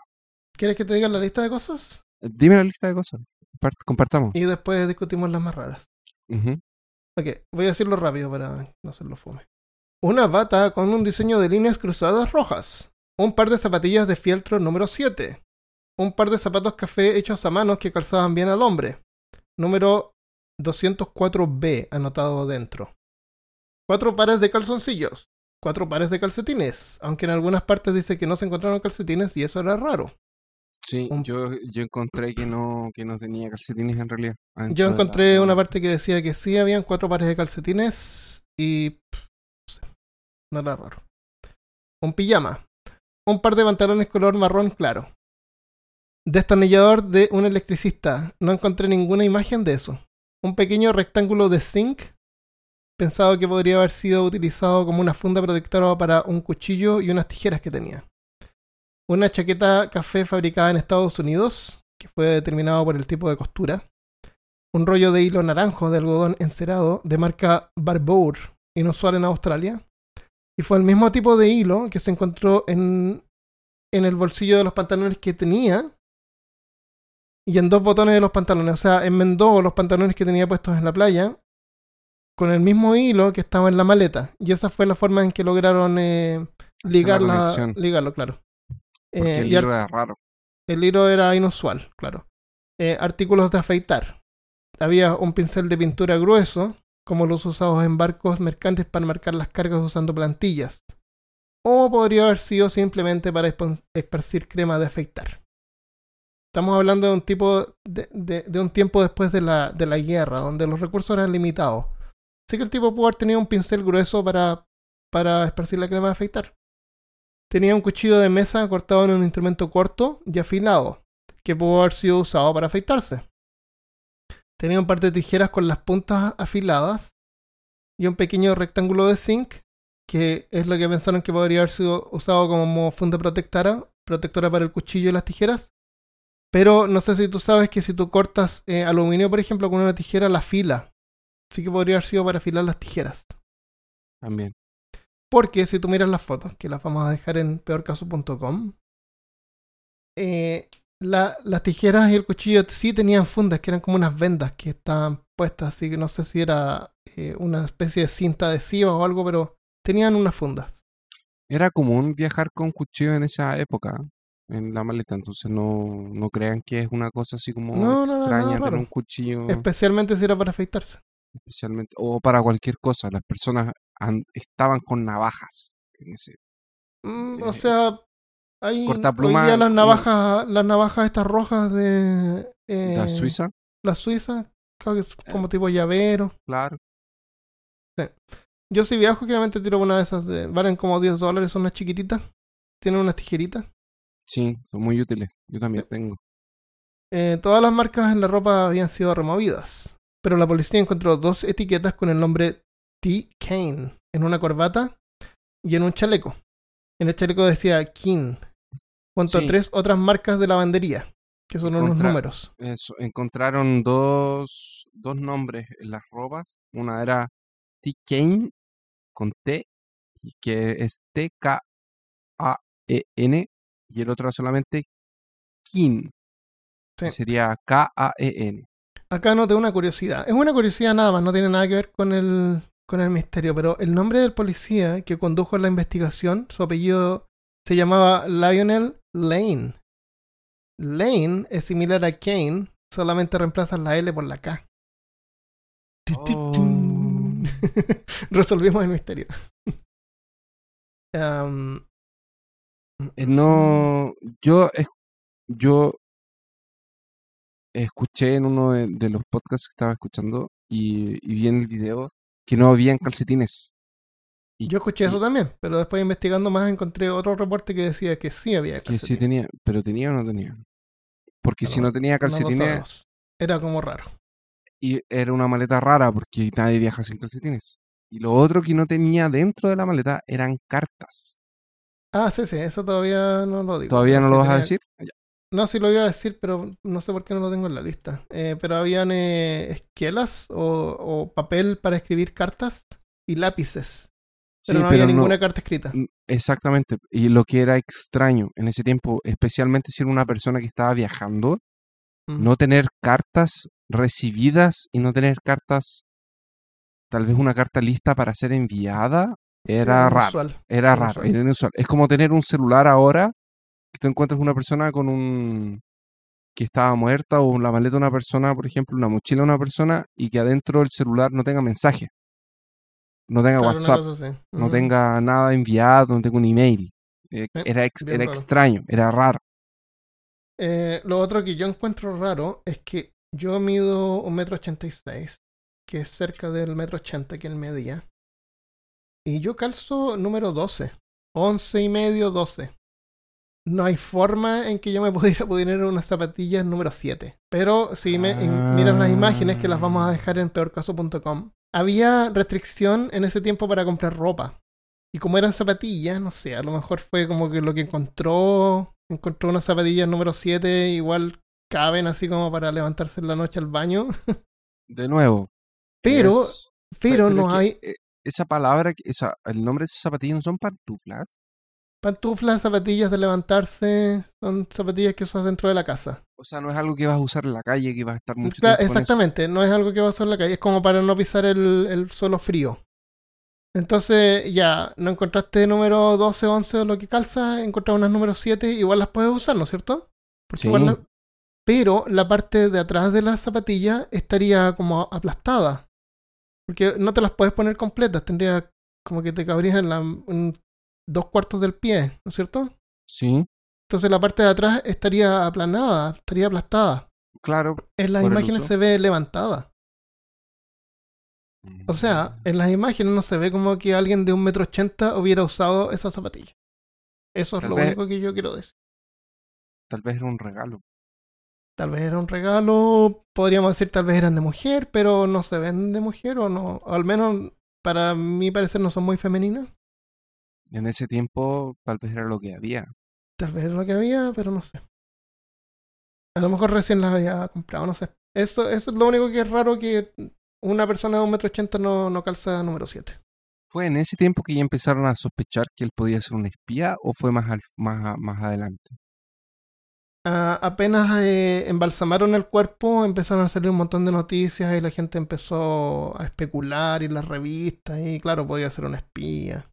¿Quieres que te diga la lista de cosas? Eh, Dime la lista de cosas. Compart- Compartamos. Y después discutimos las más raras. Ok, voy a decirlo rápido para no hacerlo fome. Una bata con un diseño de líneas cruzadas rojas. Un par de zapatillas de fieltro número 7. Un par de zapatos café hechos a mano que calzaban bien al hombre. Número 204B anotado dentro. Cuatro pares de calzoncillos. Cuatro pares de calcetines. Aunque en algunas partes dice que no se encontraron calcetines y eso era raro. Sí, Un- yo, yo encontré que no, que no tenía calcetines en realidad. adentro Yo la- encontré una parte que decía que sí habían cuatro pares de calcetines y pff, no era raro. Un pijama, un par de pantalones color marrón claro. Destornillador de un electricista. No encontré ninguna imagen de eso. Un pequeño rectángulo de zinc pensado que podría haber sido utilizado como una funda protectora para un cuchillo y unas tijeras que tenía. Una chaqueta café fabricada en Estados Unidos, que fue determinado por el tipo de costura. Un rollo de hilo naranjo de algodón encerado de marca Barbour, inusual en Australia. Y fue el mismo tipo de hilo que se encontró en, en el bolsillo de los pantalones que tenía y en dos botones de los pantalones. O sea, enmendó los pantalones que tenía puestos en la playa con el mismo hilo que estaba en la maleta. Y esa fue la forma en que lograron eh, Hacer ligar la la- conexión. ligarlo, claro. Porque Eh, el libro era raro. el hilo era inusual, claro. Eh, artículos de afeitar. Había un pincel de pintura grueso, como los usados en barcos mercantes para marcar las cargas usando plantillas. O podría haber sido simplemente para esparcir crema de afeitar. Estamos hablando de un tipo de un tiempo después de la, de la guerra, donde los recursos eran limitados. Así que el tipo pudo haber tenido un pincel grueso para, para esparcir la crema de afeitar. Tenía un cuchillo de mesa cortado en un instrumento corto y afilado, que pudo haber sido usado para afeitarse. Tenía un par de tijeras con las puntas afiladas y un pequeño rectángulo de zinc, que es lo que pensaron que podría haber sido usado como funda protectora, protectora para el cuchillo y las tijeras. Pero no sé si tú sabes que si tú cortas eh, aluminio, por ejemplo, con una tijera, la fila. Así que podría haber sido para afilar las tijeras. También. Porque si tú miras las fotos, que las vamos a dejar en peorcaso.com, eh, la- las tijeras y el cuchillo sí tenían fundas, que eran como unas vendas que estaban puestas, así que no sé si era eh, una especie de cinta adhesiva o algo, pero tenían unas fundas. Era común viajar con cuchillo en esa época en la maleta, entonces no, no crean que es una cosa así como No, no, no, extraña raro. un cuchillo Especialmente si era para afeitarse. especialmente o para cualquier cosa. Las personas an- estaban con navajas en ese. Mm, Eh, o sea, hay cortapluma hoy día las navajas, las navajas estas rojas de La eh, Suiza, la Suiza, creo que es como tipo llavero. claro. Yo si viajo, generalmente tiro una de esas, de, valen como 10 dólares, son unas chiquititas, tienen unas tijeritas. Sí, son muy útiles. Yo también tengo. Eh, todas las marcas en la ropa habían sido removidas, pero la policía encontró dos etiquetas con el nombre T. Kane en una corbata y en un chaleco. En el chaleco decía King, junto Sí. a tres otras marcas de lavandería, que son unos Contra- números. Eso, encontraron dos, dos nombres en las ropas. Una era T. Kane con T, y que es T-K-A-E-N, y el otro solamente Kin, que sería K-A-E-N. Acá noté una curiosidad. Es una curiosidad nada más, no tiene nada que ver con el, con el misterio, pero el nombre del policía que condujo la investigación, su apellido se llamaba Lionel Lane. Lane es similar a Kane, solamente reemplazan la L por la K. Oh. Resolvimos el misterio. Am, Eh, No, yo, yo escuché en uno de, de los podcasts que estaba escuchando y, y vi en el video que no habían calcetines. Y- Yo escuché y- eso también, pero después investigando más encontré otro reporte que decía que sí había Que sí calcetines. tenía, pero tenía o no tenía. Porque si No, tenía calcetines. Era como raro. y era una maleta rara porque nadie viaja sin calcetines. Y lo otro que no tenía dentro de la maleta eran cartas. Ah, sí, sí, eso todavía no lo digo. ¿Todavía no lo vas a decir? Ya. No, sí lo iba a decir, pero no sé por qué no lo tengo en la lista. Eh, pero habían eh, esquelas o, o papel para escribir cartas y lápices. Pero Sí, no había pero no- ninguna carta escrita. Exactamente. Y lo que era extraño en ese tiempo, especialmente si era una persona que estaba viajando, no tener cartas recibidas y no tener cartas, tal vez una carta lista para ser enviada, Sí, era raro. inusual. Era Inusual. raro, era inusual. Es como tener un celular ahora, que tú encuentras una persona con un que estaba muerta o la maleta de una persona, por ejemplo, una mochila de una persona y que adentro del celular no tenga mensaje, no tenga Claro, WhatsApp, no tenga nada enviado, no tenga un email. Eh, Sí, era ex- extraño, era raro. Eh, lo otro que yo encuentro raro es que yo mido un metro ochenta y seis, que es cerca del metro ochenta que él medía. Y yo calzo número 12. 11 y medio, 12. No hay forma en que yo me pudiera poner unas zapatillas número 7. Pero si me miras las imágenes que las vamos a dejar en peorcaso.com, había restricción en ese tiempo para comprar ropa. Y como eran zapatillas, no sé, a lo mejor fue como que lo que encontró, encontró unas zapatillas número 7, igual caben así como para levantarse en la noche al baño. De nuevo. Pero, es- pero no hay eh, esa palabra, esa, el nombre de esas zapatillas no son pantuflas. Pantuflas, zapatillas de levantarse, son zapatillas que usas dentro de la casa. O sea, no es algo que vas a usar en la calle, que vas a estar mucho Cla- tiempo con eso. exactamente, no es algo que vas a usar en la calle, es como para no pisar el, el suelo frío. Entonces, ya, no encontraste número 12, 11 o lo que calza, encontraste unas número 7, igual las puedes usar, ¿no es cierto? Porque Sí. igual la- Pero la parte de atrás de la zapatilla estaría como aplastada. Porque no te las puedes poner completas, tendría como que te cabrías en, la, en dos cuartos del pie, ¿no es cierto? Sí, Entonces la parte de atrás estaría aplanada, estaría aplastada. claro. En las imágenes se ve levantada. O sea, en las imágenes no se ve como que alguien de un metro ochenta hubiera usado esa zapatilla. Eso es Tal lo vez- único que yo quiero decir. Tal vez era un regalo. Tal vez era un regalo, podríamos decir tal vez eran de mujer, pero no se ven de mujer o no. O al menos para mi parecer no son muy femeninas. En ese tiempo, tal vez era lo que había. Tal vez era lo que había, pero no sé. A lo mejor recién las había comprado, no sé. Eso, eso es lo único que es raro que una persona de un metro ochenta no, no calza número 7. ¿Fue en ese tiempo que ya empezaron a sospechar que él podía ser un espía o fue más, al- más, más adelante? a- apenas eh, embalsamaron el cuerpo, empezaron a salir un montón de noticias y la gente empezó a especular y las revistas y claro, podía ser una espía.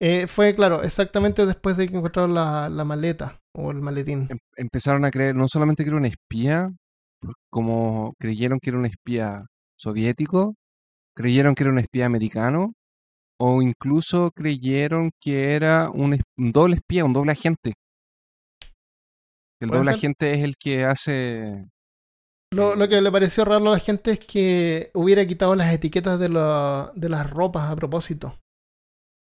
Eh, fue, claro, exactamente después de que encontraron la, la maleta o el maletín. Em- empezaron a creer no solamente que era un espía, como creyeron que era un espía soviético, creyeron que era un espía americano, o incluso creyeron que era un, doble espía, un doble agente. El doble ser. agente es el que hace... Lo, lo que le pareció raro a la gente es que hubiera quitado las etiquetas de, la- de las ropas a propósito.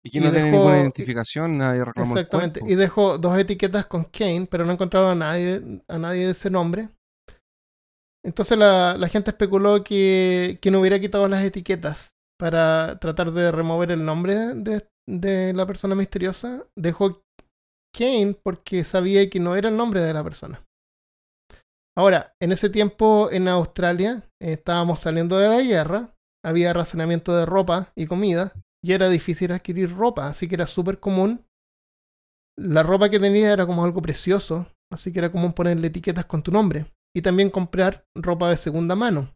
Y que no tiene dejó- ninguna identificación, nadie reclamó el Exactamente. cuerpo. Y dejó dos etiquetas con Kane, pero no encontraron a nadie, a nadie de ese nombre. Entonces la, la gente especuló que, que no hubiera quitado las etiquetas para tratar de remover el nombre de, de la persona misteriosa. Dejó Kane porque sabía que no era el nombre de la persona. Ahora, en ese tiempo en Australia eh, estábamos saliendo de la guerra, había racionamiento de ropa y comida, y era difícil adquirir ropa, así que era súper común. La ropa que tenía era como algo precioso, así que era común ponerle etiquetas con tu nombre. Y también comprar ropa de segunda mano.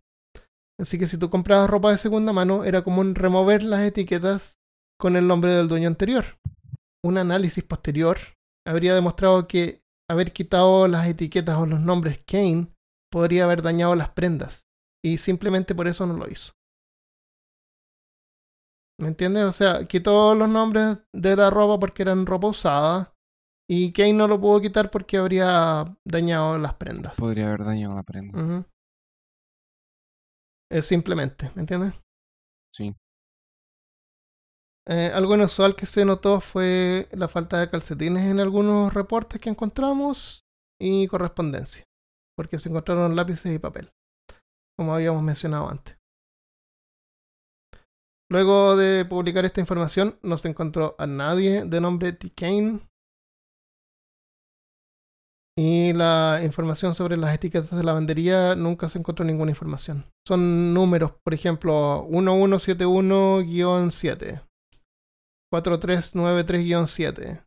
Así que si tú comprabas ropa de segunda mano, era común remover las etiquetas con el nombre del dueño anterior. Un análisis posterior habría demostrado que haber quitado las etiquetas o los nombres Kane podría haber dañado las prendas. Y simplemente por eso no lo hizo. ¿Me entiendes? O sea, quitó los nombres de la ropa porque eran ropa usada. Y Kane no lo pudo quitar porque habría dañado las prendas. Podría haber dañado la prenda. Es simplemente, ¿me entiendes? Sí. Eh, algo inusual que se notó fue la falta de calcetines en algunos reportes que encontramos y correspondencia, porque se encontraron lápices y papel, como habíamos mencionado antes. Luego de publicar esta información, no se encontró a nadie de nombre T. Kane. Y la información sobre las etiquetas de lavandería nunca se encontró ninguna información. Son números, por ejemplo, 1171-7, 4393-7,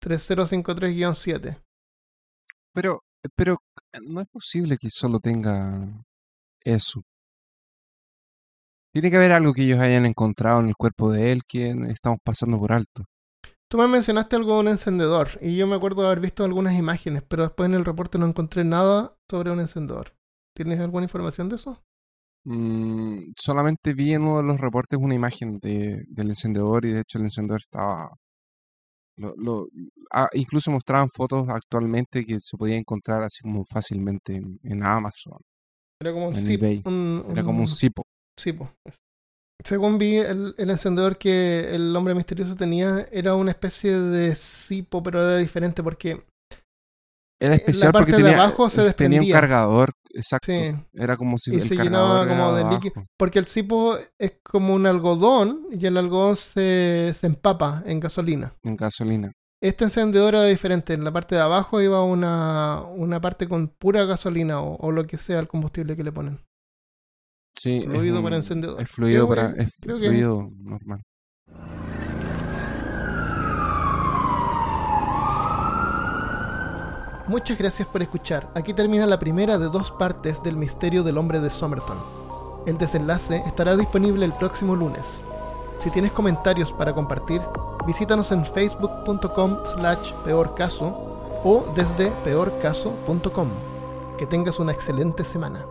3053-7. Pero, pero no es posible que solo tenga eso. Tiene que haber algo que ellos hayan encontrado en el cuerpo de él que estamos pasando por alto. Tú me mencionaste algo de un encendedor y yo me acuerdo de haber visto algunas imágenes, pero después en el reporte no encontré nada sobre un encendedor. ¿Tienes alguna información de eso? Mm, solamente vi en uno de los reportes una imagen de, del encendedor y de hecho el encendedor estaba... Lo, lo- ah, incluso mostraban fotos actualmente que se podía encontrar así como fácilmente en, en Amazon. Era como un En zip, un- Era como un un- cipo. Sí, po. Según vi, el, el encendedor que el hombre misterioso tenía era una especie de cipo, pero era diferente porque Era la especial parte porque de tenía, abajo se tenía un desprendía. cargador, exacto. Sí. Era como si Y el se cargador llenaba como de líquido. Porque el cipo es como un algodón y el algodón se, se empapa en gasolina. en gasolina. Este encendedor era diferente. En la parte de abajo iba una, una parte con pura gasolina o, o lo que sea el combustible que le ponen. Sí, es Fluido un- para encendedor. Es fluido Creo para que- es creo que- fluido normal. Muchas gracias por escuchar. Aquí termina la primera de dos partes del misterio del hombre de Somerton. El desenlace estará disponible el próximo lunes. Si tienes comentarios para compartir, visítanos en facebook.com slash peorcaso o desde peorcaso.com. Que tengas una excelente semana.